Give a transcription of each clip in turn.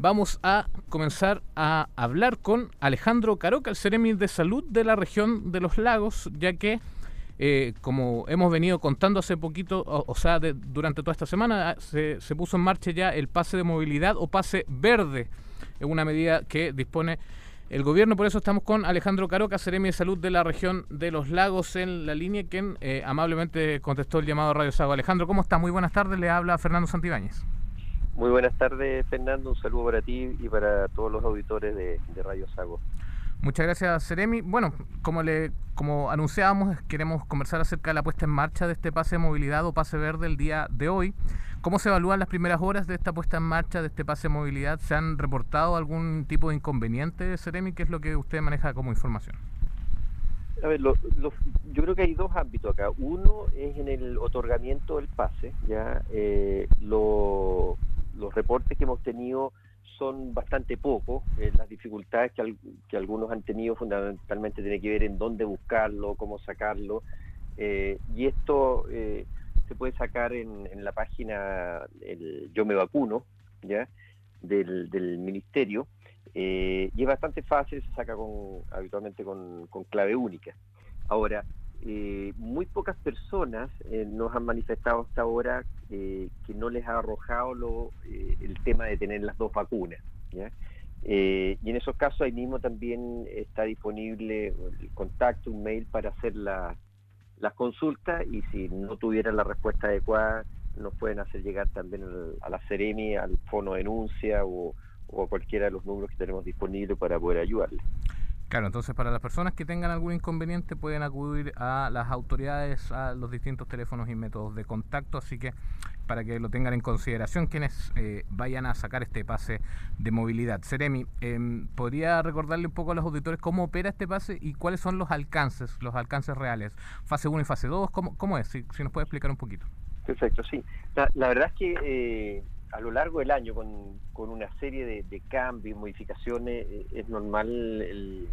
vamos a comenzar a hablar con Alejandro Caroca, el Ceremi de Salud de la región de los lagos, ya que, eh, como hemos venido contando hace poquito, o, sea, durante toda esta semana, ah, se, puso en marcha ya el pase de movilidad o pase verde, es una medida que dispone el gobierno. Por eso estamos con Alejandro Caroca, Ceremi de Salud de la región de los lagos en la línea, quien eh, amablemente contestó el llamado Radio Sago. Alejandro, ¿cómo está? Muy buenas tardes, le habla Fernando Santibáñez. Muy buenas tardes, Fernando. Un saludo para ti y para todos los auditores de, Radio Sago. Muchas gracias, Seremi. Bueno, como le como anunciábamos, queremos conversar acerca de la puesta en marcha de este pase de movilidad o pase verde el día de hoy. ¿Cómo se evalúan las primeras horas de esta puesta en marcha de este pase de movilidad? ¿Se han reportado algún tipo de inconveniente, Seremi? ¿Qué es lo que usted maneja como información? A ver, yo creo que hay dos ámbitos acá. Uno es en el otorgamiento del pase, ya eh, lo los reportes que hemos tenido son bastante pocos. Eh, las dificultades que, algunos han tenido fundamentalmente tiene que ver en dónde buscarlo, cómo sacarlo. Eh, y esto eh, se puede sacar en, la página el Yo me vacuno, ¿ya? Del, ministerio. y es bastante fácil, se saca con, habitualmente con, con clave única. Ahora, eh, muy pocas personas eh, nos han manifestado hasta ahora eh, que no les ha arrojado lo, el tema de tener las dos vacunas. y en esos casos ahí mismo también está disponible el contacto, un mail para hacer las consultas y si no tuvieran la respuesta adecuada nos pueden hacer llegar también a la Ceremi, al fono denuncia o, o a cualquiera de los números que tenemos disponibles para poder ayudarles. Claro, entonces para las personas que tengan algún inconveniente pueden acudir a las autoridades, a los distintos teléfonos y métodos de contacto, así que para que lo tengan en consideración quienes eh, vayan a sacar este pase de movilidad. Seremi, em, ¿podría recordarle un poco a los auditores cómo opera este pase y cuáles son los alcances, los alcances reales? Fase 1 y fase 2, ¿cómo, cómo es? Si, nos puede explicar un poquito. Perfecto, sí. La, verdad es que eh, a lo largo del año, con, una serie de, cambios, modificaciones, eh, es normal el,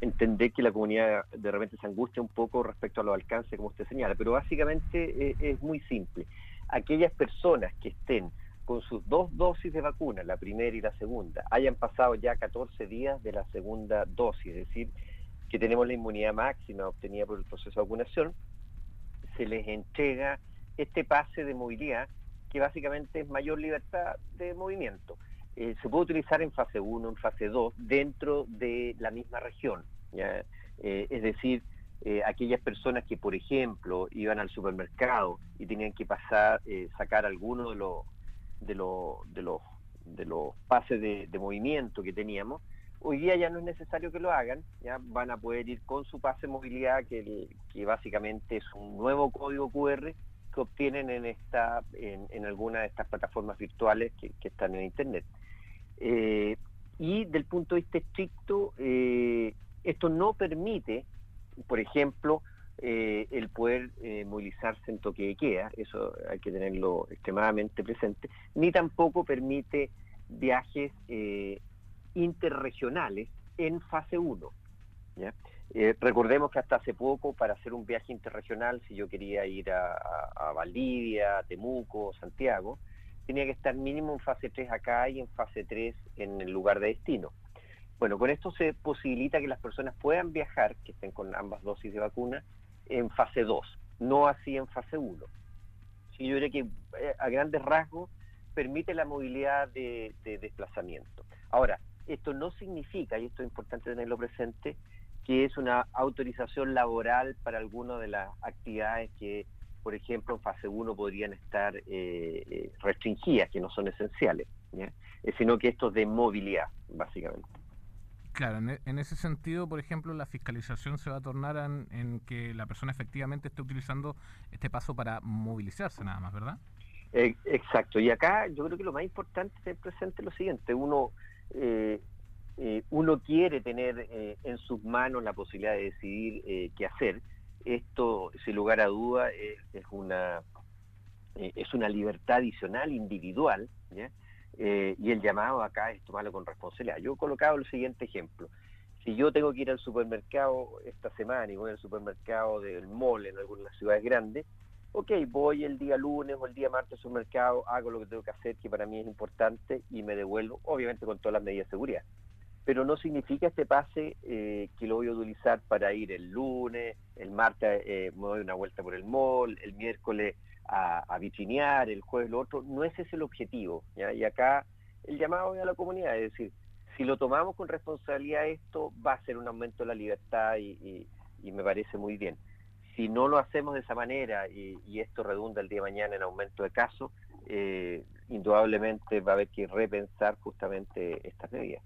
entender que la comunidad de repente se angustia un poco respecto a los alcances, como usted señala, pero básicamente eh, es muy simple. Aquellas personas que estén con sus dos dosis de vacuna, la primera y la segunda, hayan pasado ya 14 días de la segunda dosis, es decir, que tenemos la inmunidad máxima obtenida por el proceso de vacunación, se les entrega este pase de movilidad que básicamente es mayor libertad de movimiento. Eh, se puede utilizar en fase 1, en fase 2, dentro de la misma región. Eh, es decir, eh, aquellas personas que, por ejemplo, iban al supermercado y tenían que pasar, sacar alguno de los, de los, de los, de los pases de, movimiento que teníamos, hoy día ya no es necesario que lo hagan, ya van a poder ir con su pase de movilidad, que, que básicamente es un nuevo código QR que obtienen en esta en, alguna de estas plataformas virtuales que, están en internet eh, y del punto de vista estricto eh, esto no permite por ejemplo eh, el poder movilizarse en toque de queda eso hay que tenerlo extremadamente presente ni tampoco permite viajes interregionales en fase 1 ¿ya? Eh, recordemos que hasta hace poco, para hacer un viaje interregional, si yo quería ir a, Valdivia, Temuco, Santiago, tenía que estar mínimo en fase 3 acá y en fase 3 en el lugar de destino. Bueno, con esto se posibilita que las personas puedan viajar, que estén con ambas dosis de vacuna, en fase 2, no así en fase 1. Sí, yo diría que eh, a grandes rasgos permite la movilidad de desplazamiento. Ahora, esto no significa, y esto es importante tenerlo presente, que es una autorización laboral para algunas de las actividades que, por ejemplo, en fase 1 podrían estar eh, eh, restringidas, que no son esenciales, eh, sino que esto es de movilidad, básicamente. Claro, en, e, ese sentido, por ejemplo, la fiscalización se va a tornar en, que la persona efectivamente esté utilizando este paso para movilizarse nada más, ¿verdad? exacto, y acá yo creo que lo más importante es tener presente lo siguiente, uno eh, uno quiere tener eh, en sus manos la posibilidad de decidir eh, qué hacer. Esto, sin lugar a duda, es una es una libertad adicional individual, y el llamado acá es tomarlo con responsabilidad. Yo he colocado el siguiente ejemplo. Si yo tengo que ir al supermercado esta semana y voy al supermercado del mall en algunas ciudades grandes, ok, voy el día lunes o el día martes al mercado, hago lo que tengo que hacer, que para mí es importante, y me devuelvo, obviamente con todas las medidas de seguridad. Pero no significa este pase eh, que lo voy a utilizar para ir el lunes, el martes eh, me doy una vuelta por el mall, el miércoles a, a vitrinear, el jueves lo otro. No ese es el objetivo. Y acá el llamado a la comunidad, es decir, si lo tomamos con responsabilidad esto, va a ser un aumento de la libertad y me parece muy bien si no lo hacemos de esa manera y, esto redunda el día de mañana en aumento de casos, eh, indudablemente va a haber que repensar justamente estas medidas.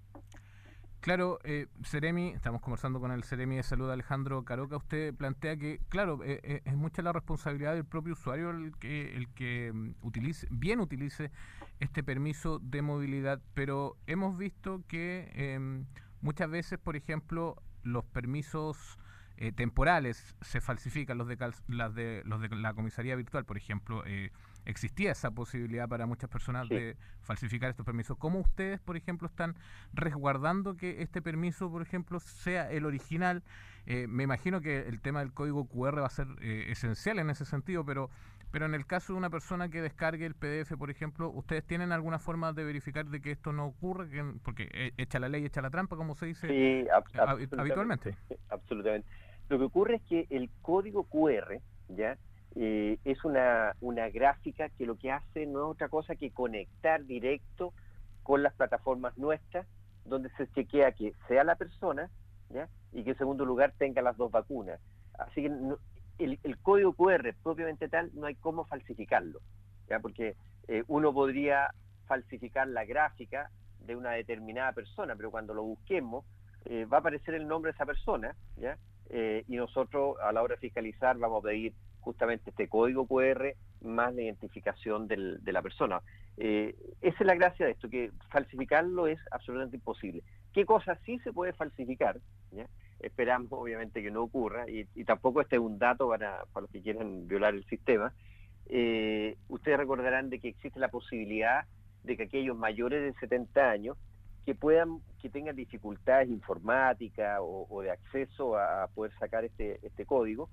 Claro, eh, Ceremi, estamos conversando con el Ceremi de Salud Alejandro Caroca, usted plantea que, claro, eh, eh, es mucha la responsabilidad del propio usuario el que, el que mm, utilice, bien utilice este permiso de movilidad, pero hemos visto que em, muchas veces, por ejemplo, los permisos eh, temporales se falsifican los de, las de los de la comisaría virtual, por ejemplo, eh, existía esa posibilidad para muchas personas de falsificar estos permisos. ¿Cómo ustedes, por ejemplo, están resguardando que este permiso, por ejemplo, sea el original? Eh, me imagino que el tema del código QR va a ser esencial en ese sentido, pero pero en el caso de una persona que descargue el PDF, por ejemplo, ¿ustedes tienen alguna forma de verificar de que esto no ocurre? porque echa la ley, echa la trampa, como se dice habitualmente. Absolutamente. Lo que ocurre es que el código QR, ¿ya? Eh, es una, una gráfica que lo que hace no es otra cosa que conectar directo con las plataformas nuestras, donde se chequea que sea la persona, ¿ya? y que en segundo lugar tenga las dos vacunas. Así que el, código QR propiamente tal no hay cómo falsificarlo, ¿ya? porque eh, uno podría falsificar la gráfica de una determinada persona, pero cuando lo busquemos eh, va a aparecer el nombre de esa persona, ¿ya? Eh, y nosotros a la hora de fiscalizar vamos a pedir justamente este código QR más la identificación de la persona. Eh, esa es la gracia de esto, que falsificarlo es absolutamente imposible. ¿Qué cosa sí se puede falsificar? Esperamos obviamente que no ocurra y, tampoco este es un dato para, para, los que quieran violar el sistema. Eh, ustedes recordarán de que existe la posibilidad de que aquellos mayores de 70 años que puedan, que tengan dificultades informáticas o, de acceso a, poder sacar este, este código,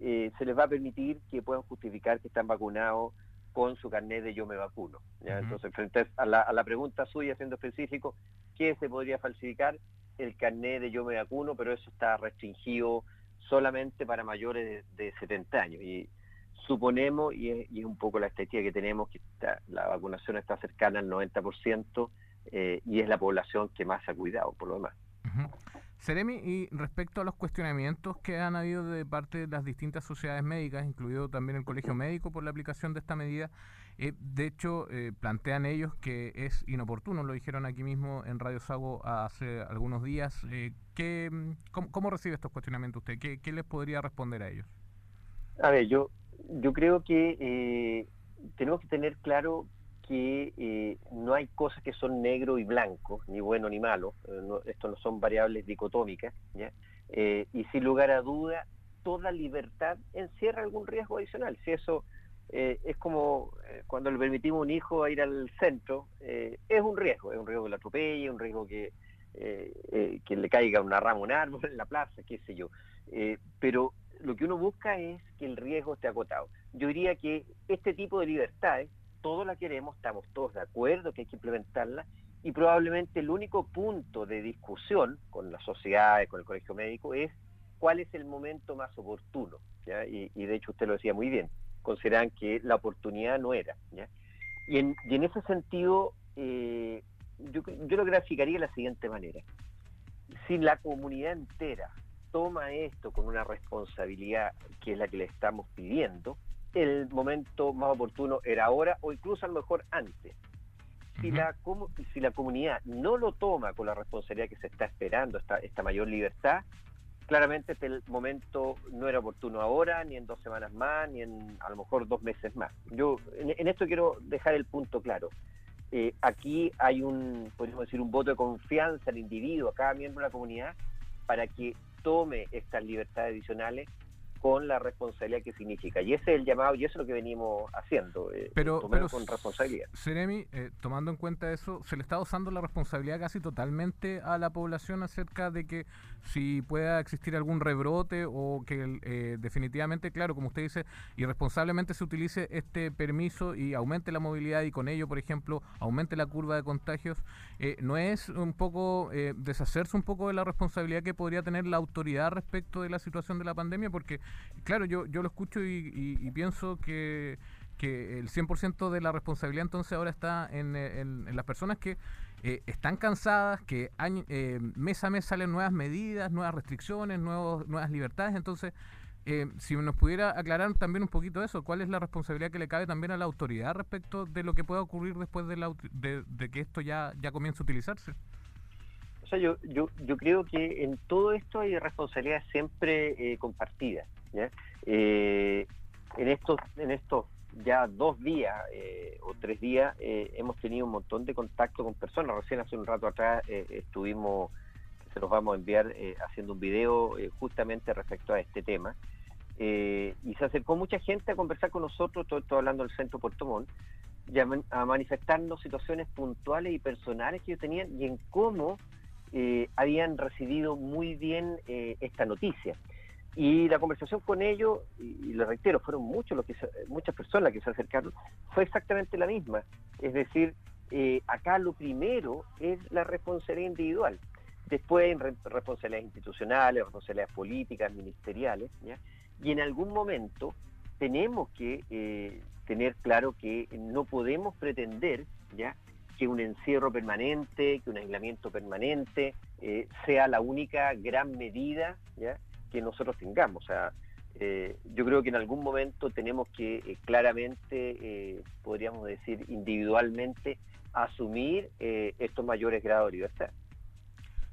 eh, se les va a permitir que puedan justificar que están vacunados con su carnet de yo me vacuno. Entonces, frente a la, a la, pregunta suya, siendo específico, ¿qué se podría falsificar? El carnet de yo me vacuno, pero eso está restringido solamente para mayores de, 70 años. Y suponemos, y es, y es, un poco la estadística que tenemos, que la vacunación está cercana al 90%, eh, y es la población que más se ha cuidado, por lo demás. Seremi, y respecto a los cuestionamientos que han habido de parte de las distintas sociedades médicas, incluido también el Colegio Médico por la aplicación de esta medida, eh, de hecho eh, plantean ellos que es inoportuno, lo dijeron aquí mismo en Radio Sago hace algunos días. ¿qué, cómo, recibe estos cuestionamientos usted? ¿Qué, ¿Qué, les podría responder a ellos? A ver, yo, yo creo que tenemos que tener claro que eh, no hay cosas que son negro y blanco, ni bueno ni malo, eh, esto no son variables dicotómicas, eh, y sin lugar a duda, toda libertad encierra algún riesgo adicional. Si eso es como cuando le permitimos a un hijo ir al centro, es un riesgo, es un riesgo que lo atropelle, un riesgo que, que le caiga una rama, un árbol en la plaza, qué sé yo. pero lo que uno busca es que el riesgo esté acotado. Yo diría que este tipo de libertades todos la queremos, estamos todos de acuerdo que hay que implementarla y probablemente el único punto de discusión con las sociedades, con el colegio médico, es cuál es el momento más oportuno. Y, de hecho usted lo decía muy bien, consideran que la oportunidad no era. Y, en, ese sentido, eh, yo lo graficaría de la siguiente manera. Si la comunidad entera toma esto con una responsabilidad que es la que le estamos pidiendo, el momento más oportuno era ahora o incluso a lo mejor antes. Si, la, si la comunidad no lo toma con la responsabilidad que se está esperando, esta, esta mayor libertad, claramente este el momento no era oportuno ahora, ni en dos semanas más, ni en a lo mejor dos meses más. Yo en, esto quiero dejar el punto claro. Eh, aquí hay un, podríamos decir, un voto de confianza al individuo, a cada miembro de la comunidad, para que tome estas libertades adicionales con la responsabilidad que significa. Y ese es el llamado y eso es lo que venimos haciendo, eh, pero, con responsabilidad. Seremi, eh, tomando en cuenta eso, se le está usando la responsabilidad casi totalmente a la población acerca de que si pueda existir algún rebrote o que eh, definitivamente, claro, como usted dice, irresponsablemente se utilice este permiso y aumente la movilidad y con ello, por ejemplo, aumente la curva de contagios, ¿no es un poco deshacerse un poco de la responsabilidad que podría tener la autoridad respecto de la situación de la pandemia? Porque, claro, yo, yo lo escucho y, pienso que, que el 100% de la responsabilidad entonces ahora está en, en, las personas que eh, están cansadas, que eh, mes a mes salen nuevas medidas, nuevas restricciones, nuevos, nuevas libertades. Entonces, eh, si nos pudiera aclarar también un poquito eso, ¿cuál es la responsabilidad que le cabe también a la autoridad respecto de lo que pueda ocurrir después de, la, de, de que esto ya, ya comience a utilizarse? O sea, yo, yo, yo creo que en todo esto hay responsabilidad siempre eh, Eh, en, estos, en estos ya dos días eh, o tres días hemos tenido un montón de contacto con personas. Recién hace un rato atrás estuvimos, se los vamos a enviar, haciendo un video justamente respecto a este tema. y se acercó mucha gente a conversar con nosotros, todo esto hablando del centro Puerto Montt, a manifestarnos situaciones puntuales y personales que ellos tenían y en cómo eh, habían recibido muy bien eh, esta noticia. Y la conversación con ellos, y, le reitero, fueron muchos los que muchas personas que se acercaron, fue exactamente la misma. Es decir, eh, acá lo primero es la responsabilidad individual. Después responsabilidades institucionales, responsabilidades políticas, ministeriales, y en algún momento tenemos que tener claro que no podemos pretender ¿ya? que un encierro permanente, que un aislamiento permanente eh, sea la única gran medida que nosotros tengamos. O sea, eh, yo creo que en algún momento tenemos que eh, claramente, podríamos decir individualmente, asumir estos mayores grados de libertad.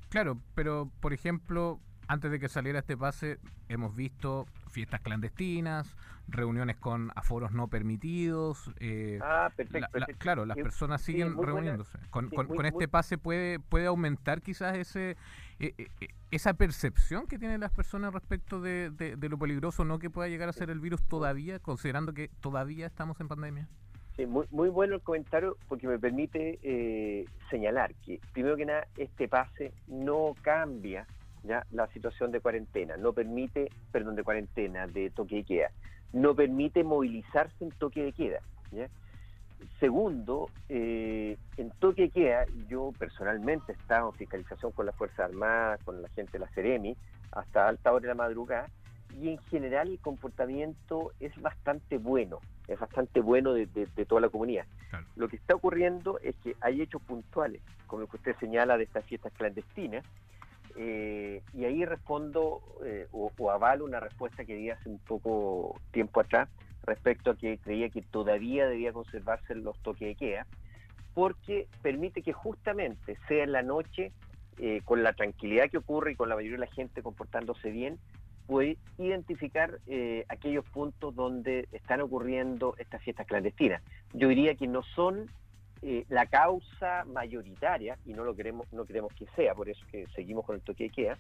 Claro, pero por ejemplo, antes de que saliera este pase, hemos visto fiestas clandestinas, reuniones con aforos no permitidos. Eh, ah, perfecto, claro, las personas siguen reuniéndose. con, este pase puede puede aumentar quizás ese e, e, e, esa percepción que tienen las personas respecto de, lo peligroso no que pueda llegar a ser el virus todavía, considerando que todavía estamos en pandemia. Sí, muy, muy bueno el comentario porque me permite eh, señalar que, primero que nada, este pase no cambia ¿ya? la situación de cuarentena, no permite, perdón, de cuarentena, de toque de queda, no permite movilizarse en toque de queda. Segundo, eh, en toque de queda, yo personalmente he estado en fiscalización con las Fuerzas Armadas, con la gente de la Ceremi, hasta alta hora de la madrugada, y en general el comportamiento es bastante bueno, es bastante bueno de, toda la comunidad. Lo que está ocurriendo es que hay hechos puntuales, como el que usted señala de estas fiestas clandestinas, eh, y ahí respondo eh, o, avalo una respuesta que di hace un poco tiempo atrás respecto a que creía que todavía debía conservarse los toques de queda, porque permite que justamente sea en la noche, eh, con la tranquilidad que ocurre y con la mayoría de la gente comportándose bien, puede identificar aquellos puntos donde están ocurriendo estas fiestas clandestinas. Yo diría que no son eh, la causa mayoritaria, y no lo queremos, no queremos que sea, por eso que seguimos con el toque de queda,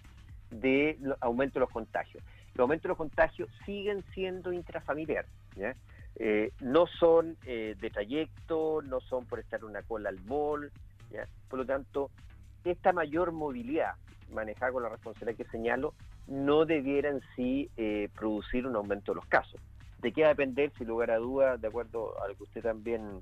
de aumento de los contagios. Los aumentos de los contagios siguen siendo intrafamiliares. Eh, no son eh, de trayecto, no son por estar en una cola al mall. Por lo tanto, esta mayor movilidad manejada con la responsabilidad que señalo no debiera en sí producir un aumento de los casos. De qué va a depender, sin lugar a dudas, de acuerdo a lo que usted también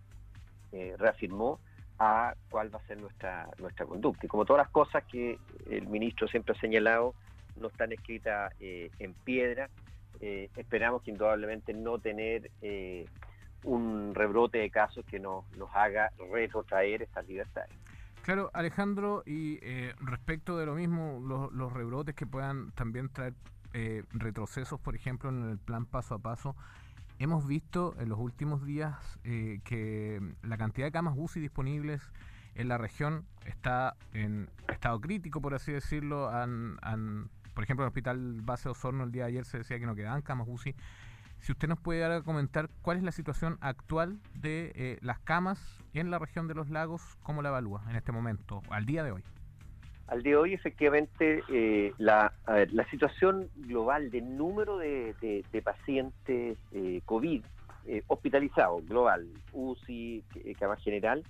eh, reafirmó a cuál va a ser nuestra, nuestra conducta. Y como todas las cosas que el ministro siempre ha señalado, no están escritas eh, en piedra, eh, esperamos que indudablemente no tener un rebrote de casos que nos, nos haga retrotraer estas libertades. Claro, Alejandro, y respecto de lo mismo, los rebrotes que puedan también traer retrocesos, por ejemplo, en el plan paso a paso, Hemos visto en los últimos días eh, que la cantidad de camas UCI disponibles en la región está en estado crítico, por así decirlo. por ejemplo, en el Hospital Base Osorno el día de ayer se decía que no quedaban camas UCI. Si usted nos puede dar comentar cuál es la situación actual de eh, las camas en la región de los lagos, ¿cómo la evalúa en este momento, al día de hoy? Al día de hoy, efectivamente, eh, la, la, situación global del número de, pacientes eh, COVID eh, hospitalizados, global, UCI, cama general,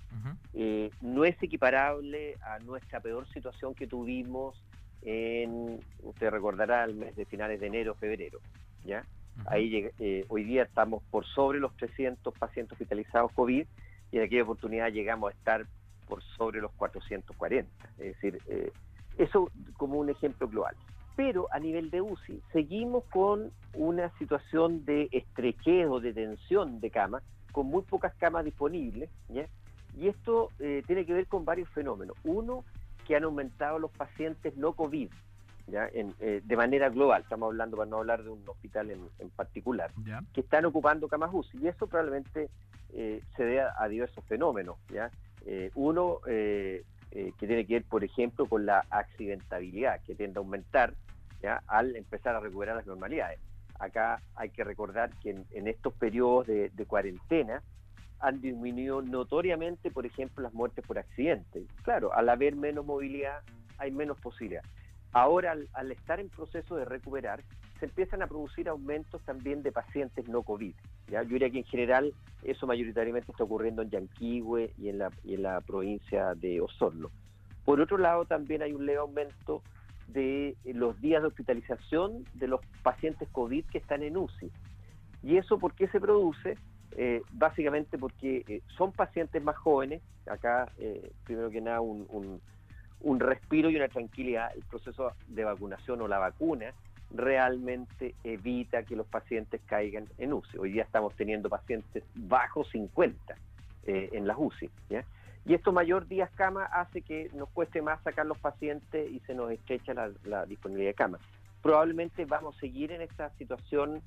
no es equiparable a nuestra peor situación que tuvimos en, usted recordará, el mes de finales de enero, febrero. ¿ya? Ahí hoy día estamos por sobre los 300 pacientes hospitalizados COVID y en aquella oportunidad llegamos a estar por sobre los 440. Es decir, eh, eso como un ejemplo global. Pero a nivel de UCI, seguimos con una situación de estrechez o de tensión de camas, con muy pocas camas disponibles, y esto eh, tiene que ver con varios fenómenos. Uno, que han aumentado los pacientes no COVID, ¿ya? Eh, de manera global, estamos hablando para no hablar de un hospital en, particular, que están ocupando camas UCI, y eso probablemente se debe a, a diversos fenómenos. ¿ya? Eh, uno, eh, eh, que tiene que ver, por ejemplo, con la accidentabilidad, que tiende a aumentar al empezar a recuperar las normalidades. Acá hay que recordar que en, estos periodos de, cuarentena han disminuido notoriamente, por ejemplo, las muertes por accidentes. Claro, al haber menos movilidad hay menos posibilidad. Ahora, al estar en proceso de recuperar, se empiezan a producir aumentos también de pacientes no COVID. Yo diría que en general eso mayoritariamente está ocurriendo en Yanquihue y en la, provincia de Osorno. Por otro lado, también hay un leve aumento de los días de hospitalización de los pacientes COVID que están en UCI. ¿Y eso por qué se produce? Eh, básicamente porque eh, son pacientes más jóvenes. Acá, eh, primero que nada, un respiro y una tranquilidad. El proceso de vacunación o la vacuna realmente evita que los pacientes caigan en UCI. Hoy día estamos teniendo pacientes bajo 50 eh, en las UCI. Y esto mayor días cama hace que nos cueste más sacar los pacientes y se nos estrecha la, disponibilidad de cama. Probablemente vamos a seguir en esta situación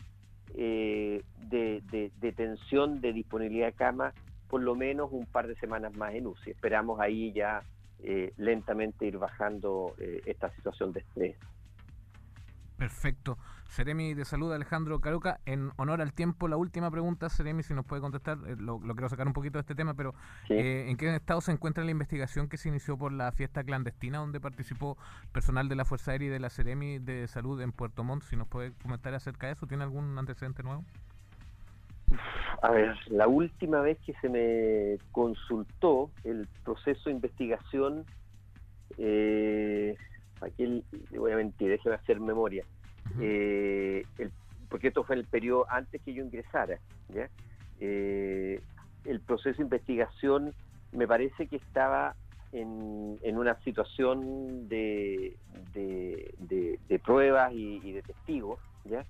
eh, de, tensión de disponibilidad de cama por lo menos un par de semanas más en UCI. Esperamos ahí ya eh, lentamente ir bajando esta situación de estrés. Perfecto. Seremi de Salud, Alejandro Caruca. En honor al tiempo, la última pregunta, Seremi, si nos puede contestar, eh, lo, quiero sacar un poquito de este tema, pero eh, ¿en qué estado se encuentra la investigación que se inició por la fiesta clandestina donde participó personal de la Fuerza Aérea y de la Seremi de Salud en Puerto Montt? Si nos puede comentar acerca de eso, ¿tiene algún antecedente nuevo? A ver, la última vez que se me consultó el proceso de investigación, eh, aquí le voy a mentir, déjeme hacer memoria, eh, porque esto fue el periodo antes que yo ingresara, eh, el proceso de investigación me parece que estaba en, una situación de, de, pruebas y, de testigos, ¿ya?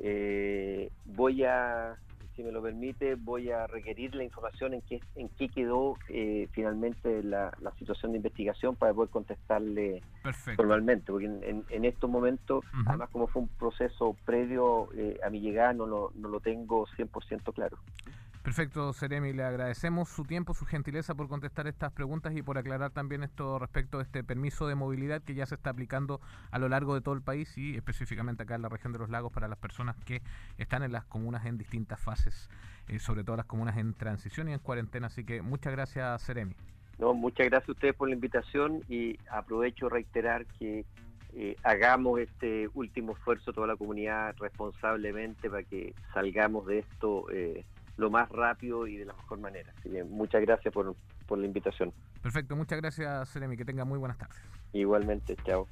Eh, voy a si me lo permite, voy a requerir la información en qué, en qué quedó eh, finalmente la, situación de investigación para poder contestarle formalmente, porque en, estos momentos, además como fue un proceso previo eh, a mi llegada, no lo, no lo tengo 100% claro. Perfecto, Seremi, le agradecemos su tiempo, su gentileza por contestar estas preguntas y por aclarar también esto respecto a este permiso de movilidad que ya se está aplicando a lo largo de todo el país y específicamente acá en la región de los lagos para las personas que están en las comunas en distintas fases, eh, sobre todo las comunas en transición y en cuarentena. Así que muchas gracias, Seremi. No, muchas gracias a ustedes por la invitación y aprovecho reiterar que eh, hagamos este último esfuerzo toda la comunidad responsablemente para que salgamos de esto. Eh, lo más rápido y de la mejor manera. Así que muchas gracias por, por la invitación. Perfecto, muchas gracias, Seremi. Que tenga muy buenas tardes. Igualmente, chao.